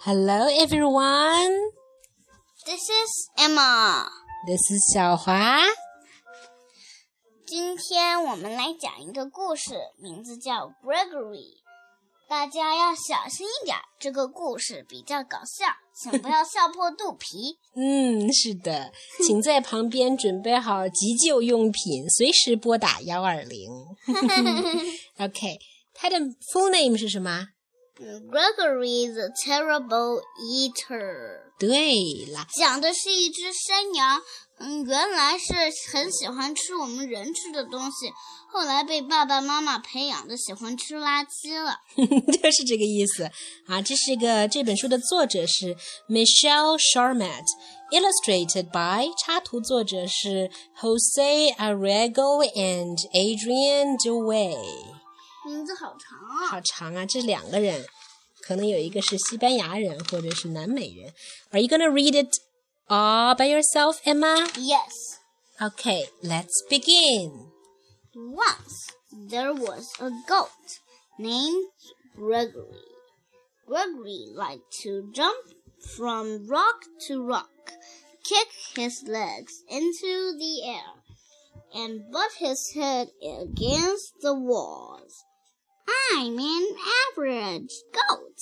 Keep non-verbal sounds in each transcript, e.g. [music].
Hello, everyone. This is Emma. This is 小华。今天我们来讲一个故事，名字叫《Gregory》。大家要小心一点，这个故事比较搞笑，请不要笑破肚皮。嗯，是的，请在旁边准备好急救用品，随时拨打幺二零。OK，它的 full name 是什么 ？Gregory the Terrible Eater。对了，讲的是一只山羊。嗯，原来是很喜欢吃我们人吃的东西，后来被爸爸妈妈培养的喜欢吃垃圾了。就是这个意思啊！这是个这本书的作者是 Michelle Charmat，illustrated by 插图作者是 Jose Arrego and Adrian Dewey。名字好长啊！好长啊！这两个人，可能有一个是西班牙人，或者是南美人。Are you gonna read it all by yourself, Emma? Yes. Okay, let's begin. Once there was a goat named Gregory. Gregory liked to jump from rock to rock, kick his legs into the air, and butt his head against the walls. I'm an average goat,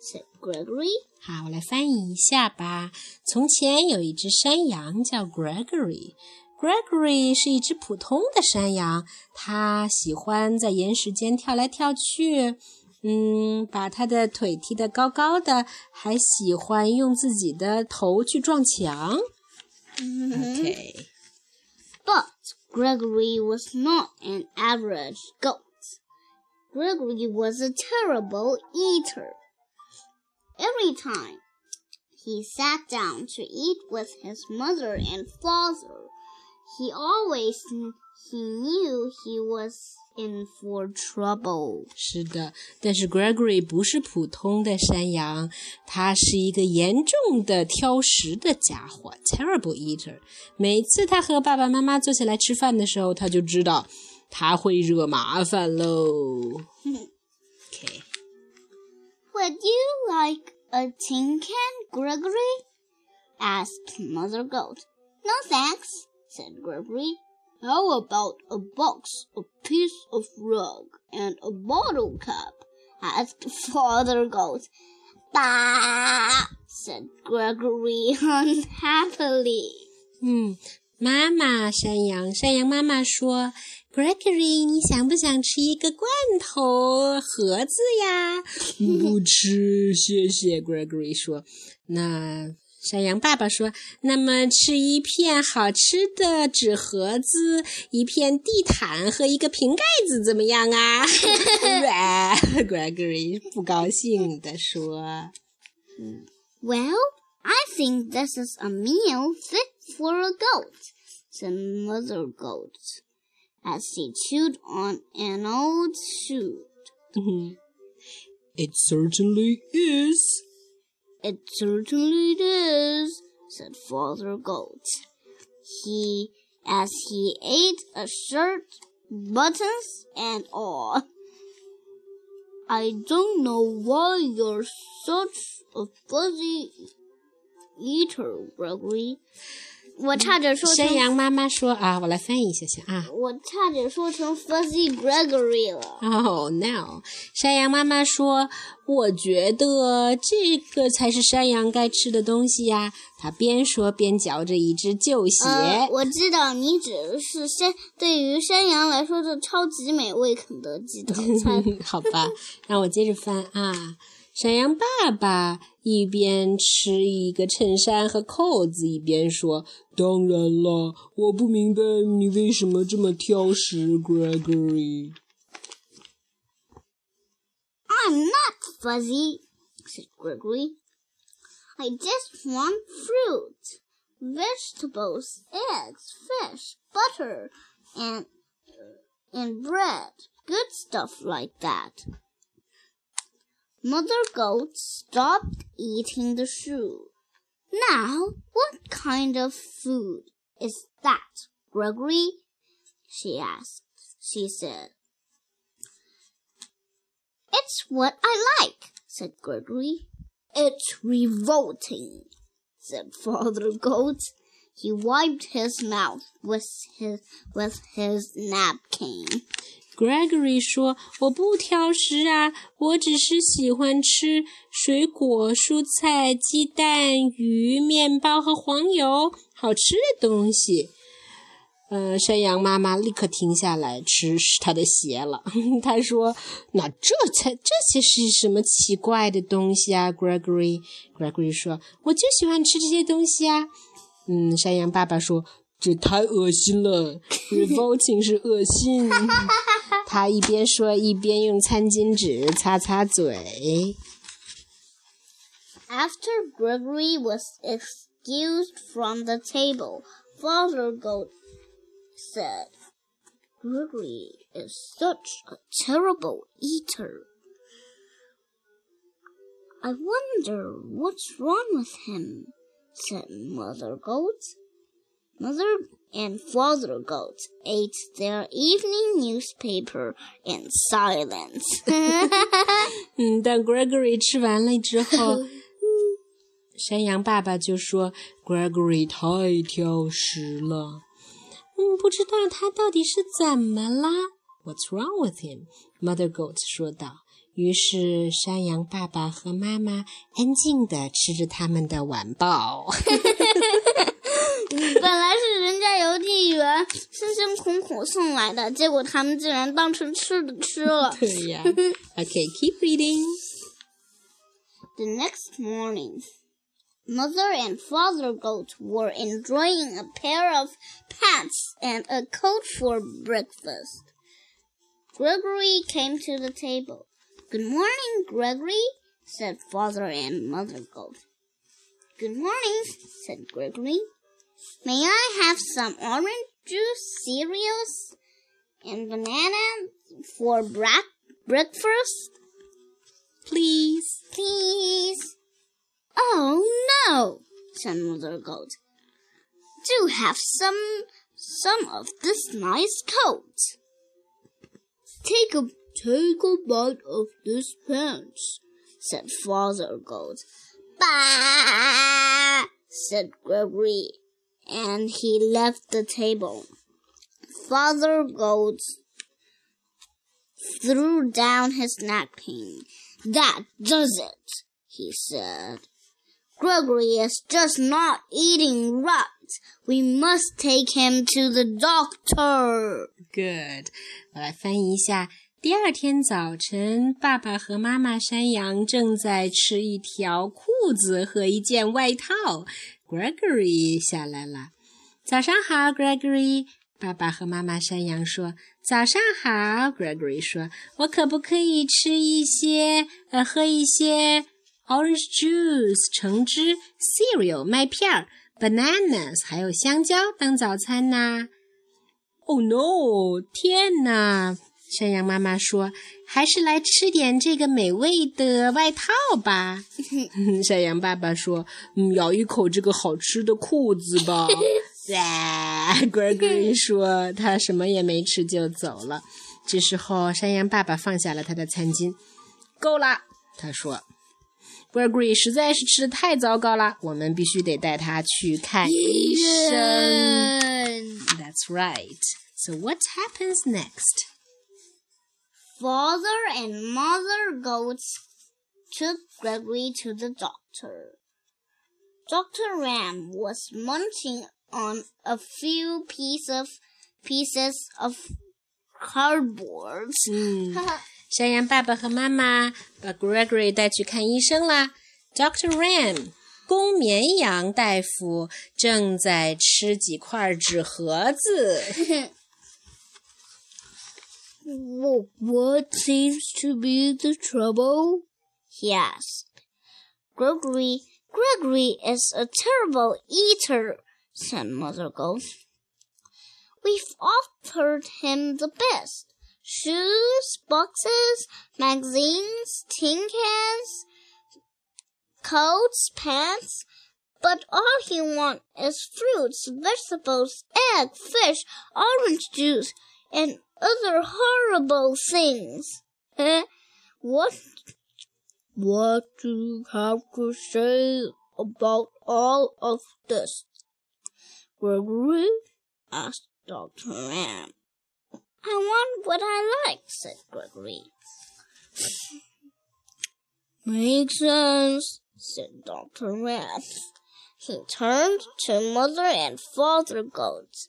said Gregory. 好，我来翻译一下吧。从前有一只山羊叫 Gregory。Gregory 是一只普通的山羊，它喜欢在岩石间跳来跳去，嗯，把它的腿踢得高高的，还喜欢用自己的头去撞墙。Okay. But Gregory was not an average goat. Gregory was a terrible eater. Every time he sat down to eat with his mother and father, he always he knew he was in for trouble. 是的，但是 Gregory 不是普通的山羊，他是一个严重的挑食的家伙，terrible eater。每次他和爸爸妈妈坐下来吃饭的时候，他就知道。 他会惹麻烦喽。Okay. [laughs] Would you like a tin can, Gregory? asked Mother Goat. No thanks, said Gregory. How about a box, a piece of rug, and a bottle cap? asked Father [laughs] Goat. Bah, said Gregory [laughs] unhappily. 嗯， 妈妈，山羊，山羊妈妈说 Gregory，你想不想吃一个罐头盒子呀？不吃，谢谢。Gregory 说。那山羊爸爸说：“那么吃一片好吃的纸盒子，一片地毯和一个瓶盖子怎么样啊？[laughs] ”Gregory 不高兴地说：“Well, I think this is a meal fit for a goat,” said Mother Goat as he chewed on an old shoe. [laughs] it certainly is. It certainly is, said Father Goat. He, as he ate a shirt, buttons, and all. I don't know why you're such a fuzzy eater, Gregory. 我差点说山羊妈妈说啊，我来翻译一下先啊。我差点说成 Fuzzy Gregory 了。Oh no！山羊妈妈说，我觉得这个才是山羊该吃的东西呀。他边说边嚼着一只旧鞋。我知道你指的是山，对于山羊来说这超级美味肯德基套餐。[laughs] 好吧，让我接着翻啊。山羊爸爸一边吃一个衬衫和扣子，一边说：“当然了，我不明白你为什么这么挑食，Gregory。” I'm not fuzzy, said Gregory. I just want fruit, vegetables, eggs, fish, butter, and and bread. Good stuff like that. Mother Goat stopped eating the shoe. Now, what kind of food is that, Gregory? she asked. She said. It's what I like, said Gregory. It's revolting, said [laughs] Father Goat. He wiped his mouth with his with his napkin. Gregory 说：“我不挑食啊，我只是喜欢吃水果、蔬菜、鸡蛋、鱼、面包和黄油，好吃的东西。”呃，山羊妈妈立刻停下来吃它的鞋了。[laughs] 他说：“那这才这些是什么奇怪的东西啊？”Gregory，Gregory 说：“我就喜欢吃这些东西啊。”嗯，山羊爸爸说：“这太恶心了，[laughs] revolting 是恶心。” [laughs] [laughs] 他一边说一边用餐巾纸擦擦嘴。After Gregory was excused from the table, Father Goat said, Gregory is such a terrible eater. I wonder what's wrong with him, said Mother Goat. Mother and Father Goat ate their evening newspaper in silence. [laughs] 嗯，但 Gregory 吃完了之后，山羊爸爸就说：“Gregory [laughs] 太挑食了。”嗯，不知道他到底是怎么了。What's wrong with him? Mother Goat 说道。于是，山羊爸爸和妈妈安静地吃着他们的晚报。 [laughs] [laughs] 本来是人家邮递员辛辛苦苦送来的，结果他们竟然当成吃的吃了。对呀。Okay, keep reading. The next morning. Mother and Father Goat were enjoying a pair of pants and a coat for breakfast. Gregory came to the table. Good morning, Gregory, said Father and Mother Goat. Good morning, said Gregory. May I have some orange juice, cereals, and banana for bra- breakfast? Please. Please. Oh no, said Mother Goat. Do have some some of this nice coat. Take a take a bite of this pants, said Father Goat. Bah, said Gregory, and he left the table. Father Goat threw down his napkin. That does it, he said. Gregory is just not eating right. We must take him to the doctor. Good. 我来翻译一下。第二天早晨，爸爸和妈妈山羊正在吃一条裤子和一件外套。Gregory 下来了。早上好，Gregory。爸爸和妈妈山羊说：“早上好。”Gregory 说：“我可不可以吃一些，呃，喝一些？” orange juice 橙汁，cereal 麦片，bananas 还有香蕉当早餐呐。Oh no！天哪！山羊妈妈说：“还是来吃点这个美味的外套吧。”山羊爸爸说：“嗯，咬一口这个好吃的裤子吧。[laughs] ”Gregory 说：“他什么也没吃就走了。”这时候，山羊爸爸放下了他的餐巾。够了，他说。Gregory 实在是吃的太糟糕了，我们必须得带他去看医生。That's right. So what happens next? Father and Mother Goats took Gregory to the doctor. Dr. Ram was munching on a few piece of pieces of cardboard. [laughs] 山羊爸爸和妈妈把 Gregory 带去看医生啦。Dr. Ram，[laughs] 公绵羊大夫正在吃几块纸盒子。 What seems to be the trouble? He asked. Gregory, Gregory is a terrible eater, said Mother Goose. We've offered him the best shoes, boxes, magazines, tin cans, coats, pants, but all he wants is fruits, vegetables, egg, fish, orange juice, and other horrible things. Eh? what What do you have to say about all of this? Gregory asked Dr. Ram. I want what I like, said Gregory. [laughs] Makes sense, said Dr. Ram. He turned to Mother and Father Goats.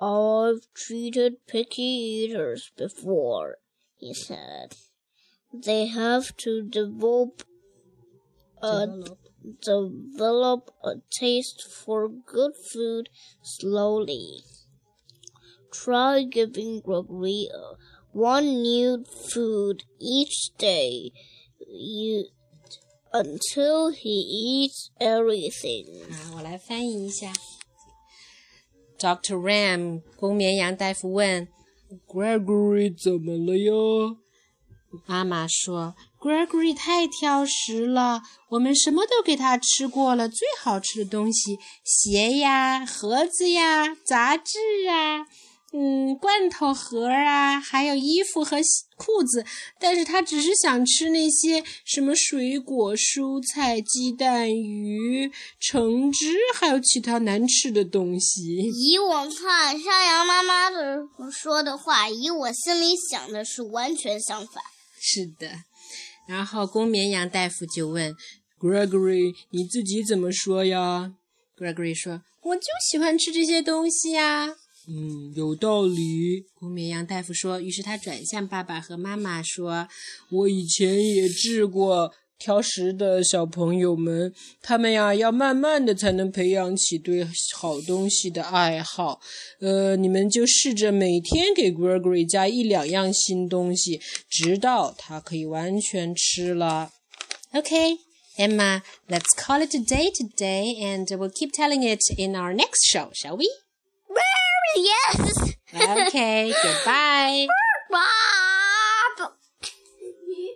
I've treated picky eaters before, he said. They have to develop a, Develop. develop a taste for good food slowly. Try giving Gregory uh, one new food each day you, until he eats everything. 啊，我来翻译一下。 Dr. Ram，公绵羊大夫问：“Gregory 怎么了呀？”妈妈说：“Gregory 太挑食了，我们什么都给他吃过了，最好吃的东西，鞋呀、盒子呀、杂志啊。”嗯，罐头盒啊，还有衣服和裤子，但是他只是想吃那些什么水果、蔬菜、鸡蛋、鱼、橙汁，还有其他难吃的东西。以我看山羊妈妈的说的话，以我心里想的是完全相反。是的，然后公绵羊大夫就问 Gregory：“ 你自己怎么说呀？”Gregory 说：“我就喜欢吃这些东西呀。”嗯，有道理。公绵羊大夫说。于是他转向爸爸和妈妈说：“我以前也治过挑食的小朋友们，他们呀要慢慢的才能培养起对好东西的爱好。呃，你们就试着每天给 Gregory 加一两样新东西，直到他可以完全吃了。Okay, Emma, let's call it a day today, and we'll keep telling it in our next show, shall we? Yes. Okay, [laughs] goodbye. Bye.